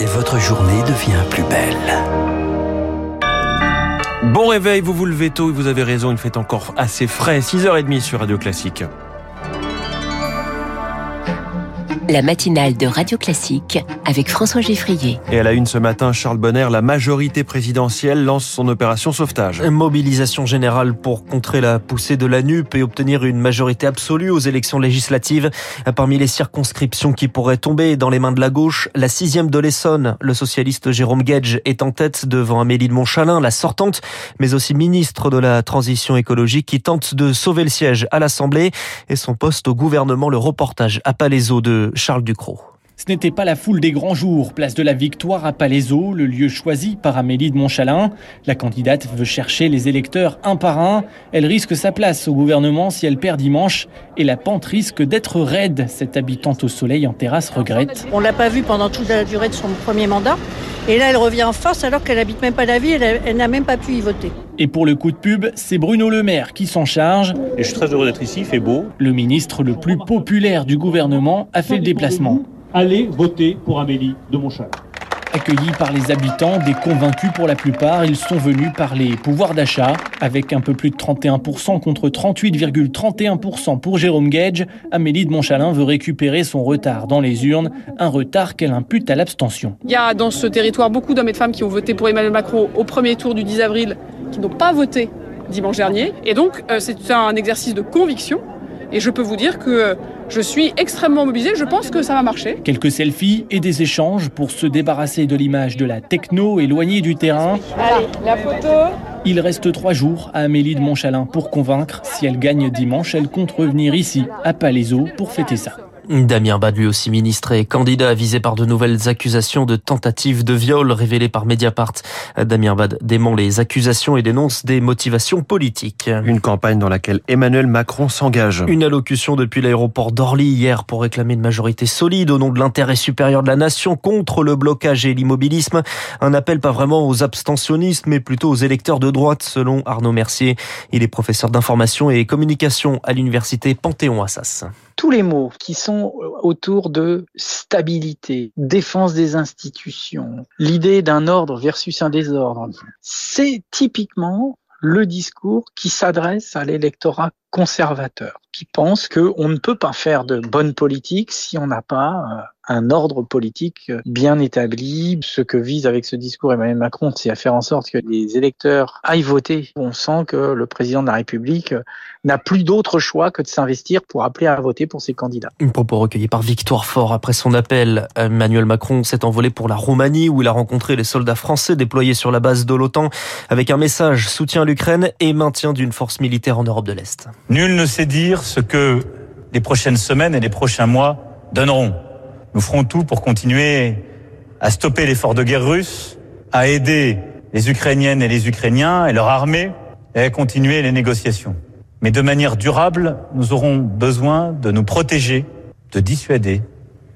et votre journée devient plus belle. Bon réveil, vous vous levez tôt et vous avez raison, il fait encore assez frais. 6h30 sur Radio Classique. La matinale de Radio Classique avec François Geffrier. Et à la une ce matin, Charles Bonner, la majorité présidentielle lance son opération sauvetage. Mobilisation générale pour contrer la poussée de la NUP et obtenir une majorité absolue aux élections législatives. Parmi les circonscriptions qui pourraient tomber dans les mains de la gauche, la sixième de l'Essonne, le socialiste Jérôme Gage est en tête devant Amélie de Montchalin, la sortante, mais aussi ministre de la transition écologique qui tente de sauver le siège à l'Assemblée et son poste au gouvernement. Le reportage à Palaiso de Charles Ducrot. Ce n'était pas la foule des grands jours, place de la Victoire à Palaiso, le lieu choisi par Amélie de Montchalin. La candidate veut chercher les électeurs un par un. Elle risque sa place au gouvernement si elle perd dimanche. Et la pente risque d'être raide. Cette habitante au soleil en terrasse regrette. On l'a pas vue pendant toute la durée de son premier mandat. Et là, elle revient en force alors qu'elle habite même pas la ville, elle, n'a même pas pu y voter. Et pour le coup de pub, c'est Bruno Le Maire qui s'en charge. Et je suis très heureux d'être ici, il fait beau. Le ministre le plus populaire du gouvernement a fait le déplacement allez voter pour Amélie de Montchalin. Accueillis par les habitants, des convaincus pour la plupart, ils sont venus par les pouvoirs d'achat. Avec un peu plus de 31% contre 38,31% pour Jérôme Gage, Amélie de Montchalin veut récupérer son retard dans les urnes, un retard qu'elle impute à l'abstention. Il y a dans ce territoire beaucoup d'hommes et de femmes qui ont voté pour Emmanuel Macron au premier tour du 10 avril, qui n'ont pas voté dimanche dernier. Et donc, euh, c'est un exercice de conviction. Et je peux vous dire que euh, je suis extrêmement mobilisée, je pense que ça va marcher. Quelques selfies et des échanges pour se débarrasser de l'image de la techno éloignée du terrain. Allez, la photo. Il reste trois jours à Amélie de Montchalin pour convaincre. Si elle gagne dimanche, elle compte revenir ici, à Palaiso, pour fêter ça. Damien Bad, lui aussi ministre et candidat visé par de nouvelles accusations de tentative de viol révélées par Mediapart. Damien Bad dément les accusations et dénonce des motivations politiques. Une campagne dans laquelle Emmanuel Macron s'engage. Une allocution depuis l'aéroport d'Orly hier pour réclamer une majorité solide au nom de l'intérêt supérieur de la nation contre le blocage et l'immobilisme. Un appel pas vraiment aux abstentionnistes mais plutôt aux électeurs de droite selon Arnaud Mercier. Il est professeur d'information et communication à l'université Panthéon-Assas tous les mots qui sont autour de stabilité, défense des institutions, l'idée d'un ordre versus un désordre, c'est typiquement le discours qui s'adresse à l'électorat conservateur, qui pense qu'on ne peut pas faire de bonne politique si on n'a pas euh, un ordre politique bien établi. Ce que vise avec ce discours Emmanuel Macron, c'est à faire en sorte que les électeurs aillent voter. On sent que le président de la République n'a plus d'autre choix que de s'investir pour appeler à voter pour ses candidats. Une propos recueilli par Victoire Fort après son appel. Emmanuel Macron s'est envolé pour la Roumanie où il a rencontré les soldats français déployés sur la base de l'OTAN avec un message soutien à l'Ukraine et maintien d'une force militaire en Europe de l'Est. Nul ne sait dire ce que les prochaines semaines et les prochains mois donneront. Nous ferons tout pour continuer à stopper l'effort de guerre russe, à aider les Ukrainiennes et les Ukrainiens et leur armée et à continuer les négociations. Mais de manière durable, nous aurons besoin de nous protéger, de dissuader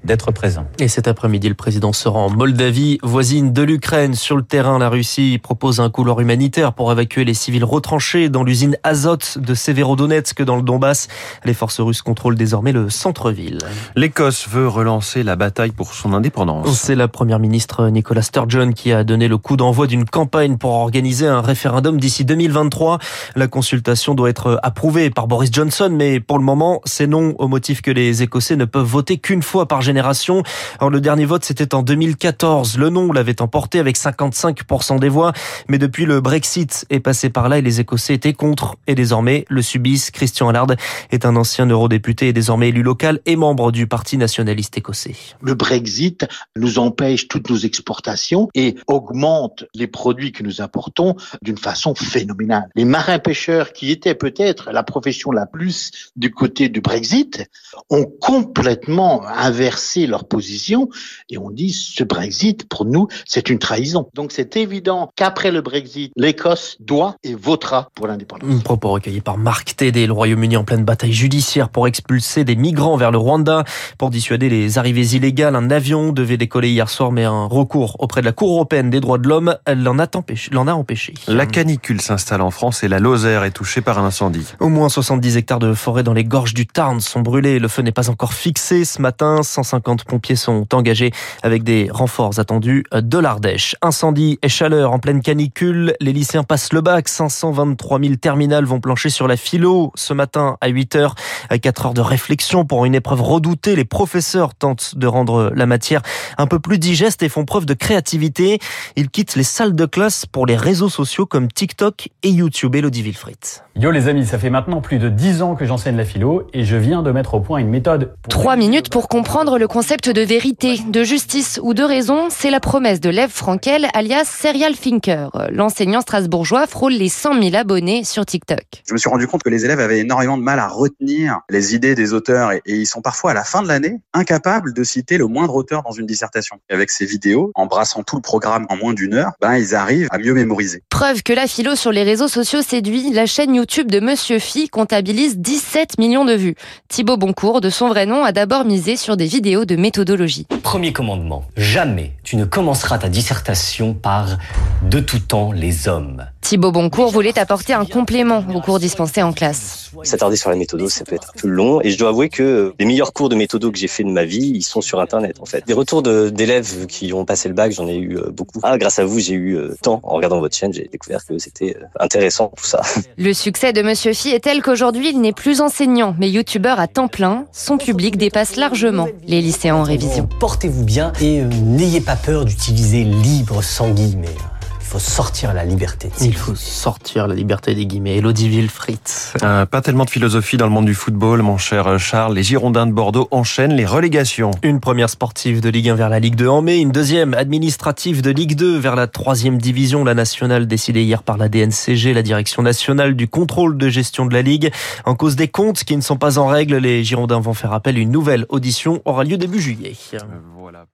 d'être présent. Et cet après-midi, le président sera en Moldavie, voisine de l'Ukraine. Sur le terrain, la Russie propose un couloir humanitaire pour évacuer les civils retranchés dans l'usine Azot de Severodonetsk dans le Donbass. Les forces russes contrôlent désormais le centre-ville. L'Écosse veut relancer la bataille pour son indépendance. C'est la première ministre Nicola Sturgeon qui a donné le coup d'envoi d'une campagne pour organiser un référendum d'ici 2023. La consultation doit être approuvée par Boris Johnson, mais pour le moment, c'est non au motif que les Écossais ne peuvent voter qu'une fois par génération alors le dernier vote, c'était en 2014. Le non l'avait emporté avec 55% des voix. Mais depuis, le Brexit est passé par là et les Écossais étaient contre. Et désormais, le subissent. Christian Allard est un ancien eurodéputé et désormais élu local et membre du Parti nationaliste écossais. Le Brexit nous empêche toutes nos exportations et augmente les produits que nous importons d'une façon phénoménale. Les marins-pêcheurs, qui étaient peut-être la profession la plus du côté du Brexit, ont complètement inversé leur position et on dit ce Brexit, pour nous, c'est une trahison. Donc c'est évident qu'après le Brexit, l'Écosse doit et votera pour l'indépendance. Un propos recueilli par Marc Tédé, le Royaume-Uni en pleine bataille judiciaire pour expulser des migrants vers le Rwanda, pour dissuader les arrivées illégales. Un avion devait décoller hier soir, mais un recours auprès de la Cour européenne des droits de l'homme l'en a empêché. L'en a empêché. La canicule s'installe en France et la Lozère est touchée par un incendie. Au moins 70 hectares de forêt dans les gorges du Tarn sont brûlés. Le feu n'est pas encore fixé ce matin. 150 150 pompiers sont engagés avec des renforts attendus de l'Ardèche. Incendie et chaleur en pleine canicule. Les lycéens passent le bac. 523 000 terminales vont plancher sur la philo ce matin à 8 heures. 4 heures de réflexion pour une épreuve redoutée. Les professeurs tentent de rendre la matière un peu plus digeste et font preuve de créativité. Ils quittent les salles de classe pour les réseaux sociaux comme TikTok et YouTube. Elodie Wilfried. Yo les amis, ça fait maintenant plus de 10 ans que j'enseigne la philo et je viens de mettre au point une méthode. Trois minutes pour comprendre le concept de vérité, de justice ou de raison, c'est la promesse de Lev Frankel, alias Serial Thinker. L'enseignant strasbourgeois frôle les 100 000 abonnés sur TikTok. Je me suis rendu compte que les élèves avaient énormément de mal à retenir les idées des auteurs et, et ils sont parfois à la fin de l'année incapables de citer le moindre auteur dans une dissertation. Et avec ces vidéos, embrassant tout le programme en moins d'une heure, ben ils arrivent à mieux mémoriser. Preuve que la philo sur les réseaux sociaux séduit, la chaîne YouTube de Monsieur Phi comptabilise 17 millions de vues. Thibaut Boncourt, de son vrai nom, a d'abord misé sur des vidéos de méthodologie. Premier commandement, jamais tu ne commenceras ta dissertation par de tout temps les hommes. Thibaut Boncourt voulait apporter un complément aux cours dispensés en classe. S'attarder sur la méthode, ça peut être un peu long et je dois avouer que les meilleurs cours de méthode que j'ai fait de ma vie, ils sont sur internet en fait. Des retours d'élèves qui ont passé le bac, j'en ai eu beaucoup. Ah, grâce à vous, j'ai eu temps en regardant votre chaîne, j'ai découvert que c'était intéressant tout ça. Le succès de Monsieur Phi est tel qu'aujourd'hui, il n'est plus enseignant, mais youtubeur à temps plein. Son public dépasse largement les lycéens en révision. Portez-vous bien et euh, n'ayez pas peur d'utiliser libre sans guillemets. Il faut sortir la liberté. Il faut sortir la liberté des guillemets. Elodie Wilfried. Euh, pas tellement de philosophie dans le monde du football, mon cher Charles. Les Girondins de Bordeaux enchaînent les relégations. Une première sportive de Ligue 1 vers la Ligue 2 en mai, une deuxième administrative de Ligue 2 vers la troisième division. La nationale décidée hier par la DNCG, la direction nationale du contrôle de gestion de la Ligue. En cause des comptes qui ne sont pas en règle, les Girondins vont faire appel. Une nouvelle audition aura lieu début juillet. Voilà.